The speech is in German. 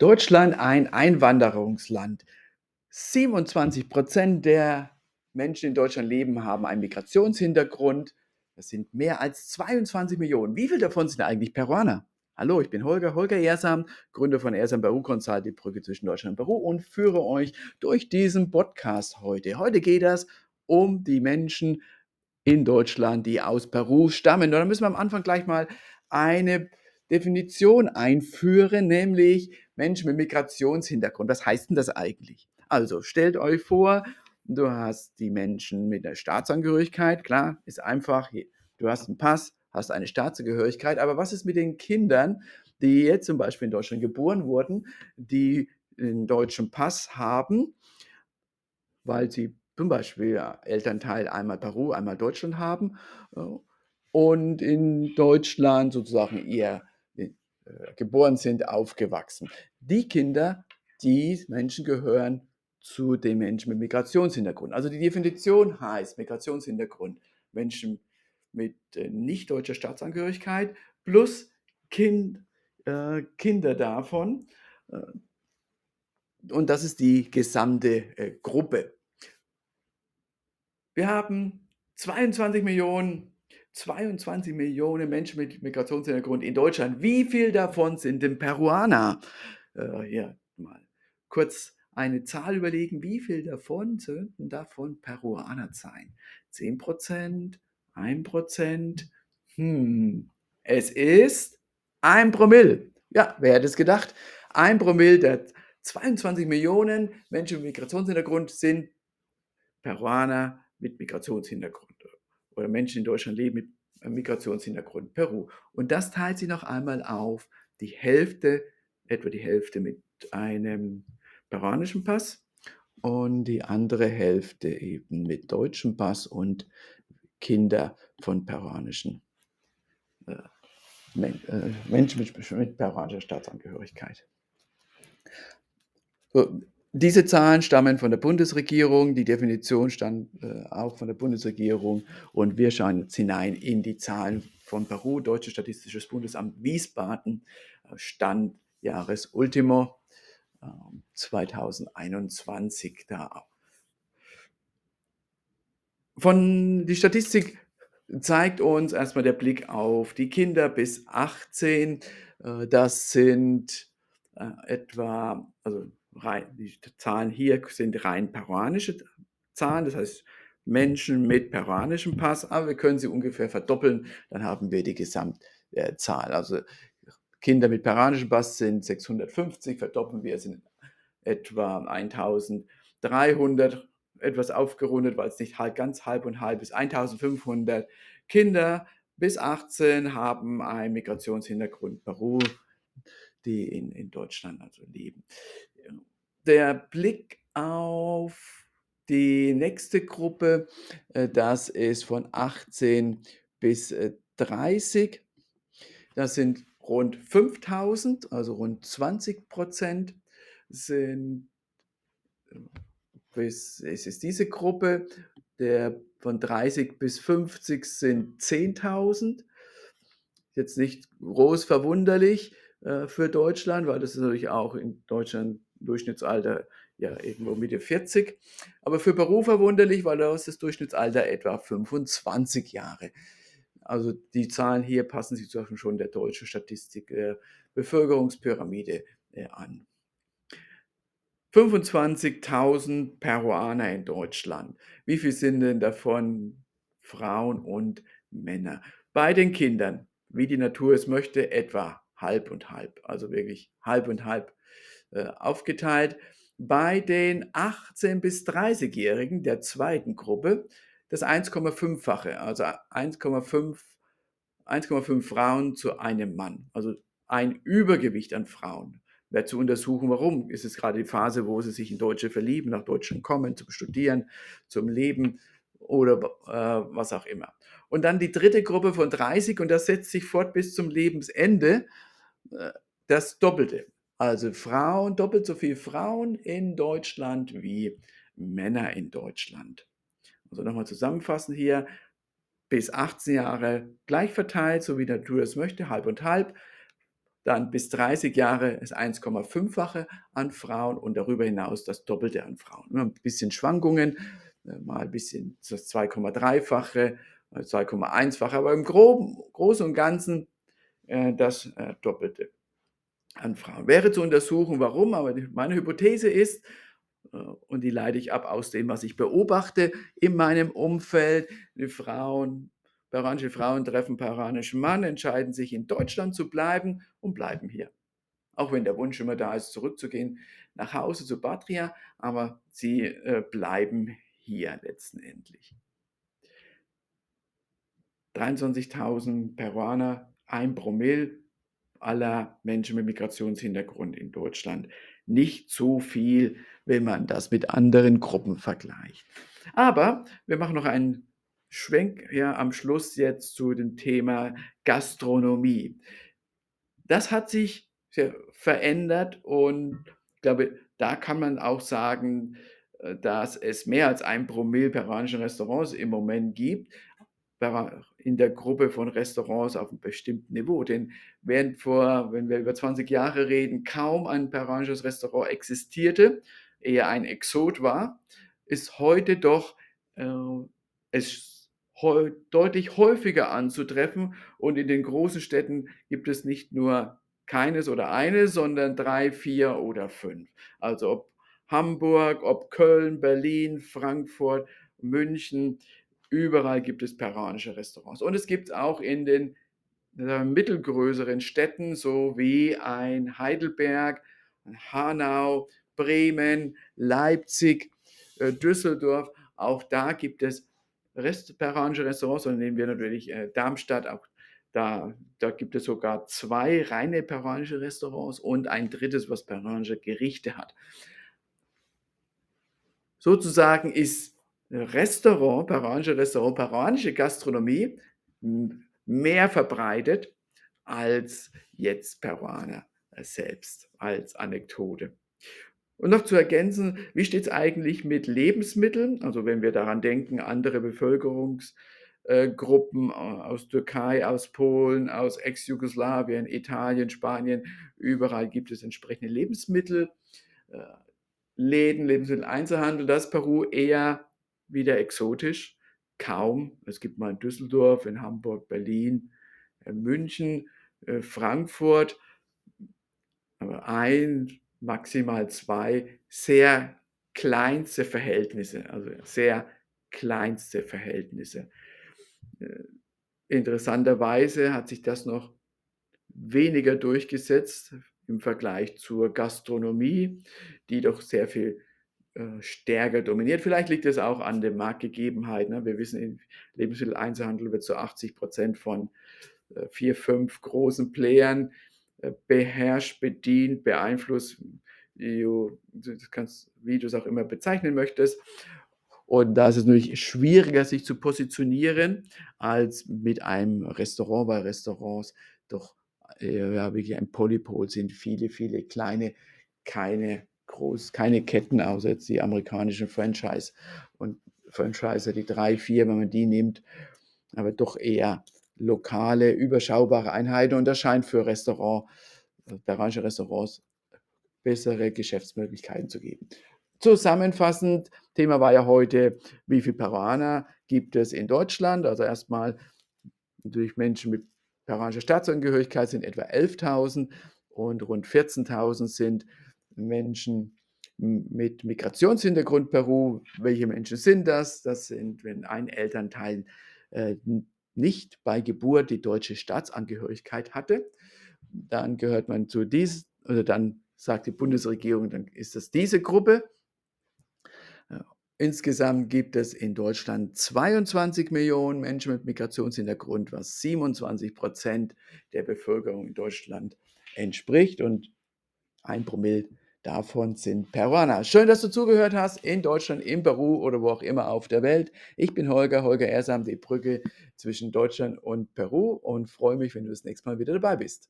Deutschland ein Einwanderungsland. 27 Prozent der Menschen in Deutschland leben, haben einen Migrationshintergrund. Das sind mehr als 22 Millionen. Wie viele davon sind eigentlich Peruaner? Hallo, ich bin Holger, Holger Ersam, Gründer von Ersam Peru Consult, die Brücke zwischen Deutschland und Peru und führe euch durch diesen Podcast heute. Heute geht es um die Menschen in Deutschland, die aus Peru stammen. Und da müssen wir am Anfang gleich mal eine Definition einführen, nämlich Menschen mit Migrationshintergrund. Was heißt denn das eigentlich? Also stellt euch vor, du hast die Menschen mit der Staatsangehörigkeit, klar, ist einfach, du hast einen Pass, hast eine Staatsangehörigkeit, aber was ist mit den Kindern, die jetzt zum Beispiel in Deutschland geboren wurden, die einen deutschen Pass haben, weil sie zum Beispiel Elternteil einmal Peru, einmal Deutschland haben äh, und in Deutschland sozusagen ihr äh, geboren sind, aufgewachsen. Die Kinder, die Menschen gehören zu den Menschen mit Migrationshintergrund. Also die Definition heißt Migrationshintergrund Menschen mit äh, nicht deutscher Staatsangehörigkeit plus kind, äh, Kinder davon. Äh, und das ist die gesamte äh, Gruppe. Wir haben 22 Millionen 22 Millionen Menschen mit Migrationshintergrund in Deutschland. Wie viel davon sind denn Peruaner? Äh, hier mal kurz eine Zahl überlegen. Wie viel davon sollten davon Peruaner sein? 10 Prozent? 1 Prozent? Hm, es ist ein Promille. Ja, wer hätte es gedacht? Ein Promille der 22 Millionen Menschen mit Migrationshintergrund sind Peruaner mit Migrationshintergrund oder Menschen in Deutschland leben mit Migrationshintergrund, Peru. Und das teilt sich noch einmal auf, die Hälfte, etwa die Hälfte mit einem peruanischen Pass und die andere Hälfte eben mit deutschem Pass und Kinder von peruanischen äh, äh Menschen mit, mit peruanischer Staatsangehörigkeit. So, diese Zahlen stammen von der Bundesregierung, die Definition stammt äh, auch von der Bundesregierung und wir schauen jetzt hinein in die Zahlen von Peru, Deutsches Statistisches Bundesamt Wiesbaden, äh, Stand Jahresultimo äh, 2021 da. Von die Statistik zeigt uns erstmal der Blick auf die Kinder bis 18. Äh, das sind äh, etwa, also die Zahlen hier sind rein peruanische Zahlen, das heißt Menschen mit peruanischem Pass, aber wir können sie ungefähr verdoppeln, dann haben wir die Gesamtzahl. Also Kinder mit peruanischem Pass sind 650, verdoppeln wir sind etwa 1300, etwas aufgerundet, weil es nicht halb, ganz halb und halb ist, 1500 Kinder bis 18 haben einen Migrationshintergrund. Peru, die in, in Deutschland also leben. Der Blick auf die nächste Gruppe, äh, das ist von 18 bis 30. Äh, das sind rund 5000, also rund 20 Prozent sind, bis, es ist diese Gruppe, der von 30 bis 50 sind 10.000. Jetzt nicht groß verwunderlich äh, für Deutschland, weil das ist natürlich auch in Deutschland Durchschnittsalter ja irgendwo Mitte 40. Aber für Peru verwunderlich, weil da ist das Durchschnittsalter etwa 25 Jahre. Also die Zahlen hier passen sich schon der deutschen Statistik der Bevölkerungspyramide äh, an. 25.000 Peruaner in Deutschland. Wie viel sind denn davon Frauen und Männer? Bei den Kindern, wie die Natur es möchte, etwa halb und halb. Also wirklich halb und halb äh, aufgeteilt. Bei den 18- bis 30-Jährigen der zweiten Gruppe das 1,5-fache, also 1,5 1,5 Frauen zu einem Mann. Also ein Übergewicht an Frauen. Wer zu untersuchen, warum ist es gerade die Phase, wo sie sich in Deutsche verlieben, nach Deutschland kommen, zum Studieren, zum Leben oder äh, was auch immer. Und dann die dritte Gruppe von 30 und das setzt sich fort bis zum Lebensende, äh, das Doppelte. Also Frauen, doppelt so viel Frauen in Deutschland wie Männer in Deutschland. Also nochmal zusammenfassen hier, bis 18 Jahre gleich verteilt, so wie der Natur es möchte, halb und halb. Dann bis 30 Jahre ist 1,5-fache an Frauen und darüber hinaus das Doppelte an Frauen. Ein bisschen Schwankungen, äh, mal ein bisschen das 2,3-fache, 2,1-fache, aber im Groben, Großen und Ganzen äh, das äh, Doppelte an Frauen. Wäre zu untersuchen, warum, aber meine Hypothese ist, und die leite ich ab aus dem, was ich beobachte in meinem Umfeld, die Frauen Peruanische Frauen treffen peruanischen Mann, entscheiden sich in Deutschland zu bleiben und bleiben hier. Auch wenn der Wunsch immer da ist, zurückzugehen nach Hause zu Patria, aber sie äh, bleiben hier letztendlich. 23.000 Peruaner, ein Promille aller Menschen mit Migrationshintergrund in Deutschland. Nicht so viel, wenn man das mit anderen Gruppen vergleicht. Aber wir machen noch einen Schwenk ja am Schluss jetzt zu dem Thema Gastronomie. Das hat sich verändert und ich glaube, da kann man auch sagen, äh, dass es mehr als ein Promille peruanische Restaurants im Moment gibt in der Gruppe von Restaurants auf einem bestimmten Niveau. Denn während vor, wenn wir über 20 Jahre reden, kaum ein peruanisches Restaurant existierte, eher ein Exot war, ist heute doch äh, es deutlich häufiger anzutreffen. Und in den großen Städten gibt es nicht nur keines oder eine, sondern drei, vier oder fünf. Also ob Hamburg, ob Köln, Berlin, Frankfurt, München, überall gibt es peruanische Restaurants. Und es gibt auch in den mittelgrößeren Städten, so wie ein Heidelberg, Hanau, Bremen, Leipzig, äh, Düsseldorf, auch da gibt es Rest, peruanische Restaurants, sondern nehmen wir natürlich äh, Darmstadt, auch da, da gibt es sogar zwei reine peruanische Restaurants und ein drittes, was peruanische Gerichte hat. Sozusagen ist Restaurant, peruanische Restaurant, peruanische Gastronomie mehr verbreitet als jetzt Peruaner selbst als Anekdote. Und noch zu ergänzen, wie steht es eigentlich mit Lebensmitteln? Also wenn wir daran denken, andere Bevölkerungsgruppen äh, aus Türkei, aus Polen, aus Ex-Jugoslawien, Italien, Spanien, überall gibt es entsprechende Lebensmittel, äh, Läden, Lebensmitteleinzelhandel. Das Peru eher wieder exotisch, kaum. Es gibt mal in Düsseldorf, in Hamburg, Berlin, in äh, München, Frankfurt, aber ein maximal zwei sehr kleinste Verhältnisse, also sehr kleinste Verhältnisse. Äh, interessanterweise hat sich das noch weniger durchgesetzt im Vergleich zur Gastronomie, die doch sehr viel äh, stärker dominiert. Vielleicht liegt es auch an den Marktgegebenheiten. Ne? Wir wissen, im Lebensmitteleinzelhandel wird zu 80 Prozent von äh, vier, fünf großen Playern beherrscht, bedient, beeinflusst, wie du, kannst, wie du es auch immer bezeichnen möchtest. Und da ist es natürlich schwieriger, sich zu positionieren, als mit einem Restaurant, weil Restaurants doch äh, ja, wirklich ein Polypol sind. Viele, viele kleine, keine groß, keine Ketten, außer jetzt die amerikanischen Franchise und Franchiser, die drei, vier, wenn man die nimmt, aber doch eher lokale, überschaubare Einheiten und das scheint für äh, peruanische Restaurants bessere Geschäftsmöglichkeiten zu geben. Zusammenfassend, Thema war ja heute, wie viele Peruaner gibt es in Deutschland? Also erstmal natürlich Menschen mit peruanischer Staatsangehörigkeit sind etwa 11.000 und rund 14.000 sind Menschen mit Migrationshintergrund Peru. Welche Menschen sind das? Das sind, wenn ein Elternteil äh, nicht bei Geburt die deutsche Staatsangehörigkeit hatte, dann gehört man zu dies, oder dann sagt die Bundesregierung, dann ist das diese Gruppe. Insgesamt gibt es in Deutschland 22 Millionen Menschen mit Migrationshintergrund, was 27 Prozent der Bevölkerung in Deutschland entspricht. Und ein Promille davon sind Peruaner. Schön, dass du zugehört hast in Deutschland, in Peru oder wo auch immer auf der Welt. Ich bin Holger, Holger Ersam, die Brücke zwischen Deutschland und Peru und freue mich, wenn du das nächste Mal wieder dabei bist.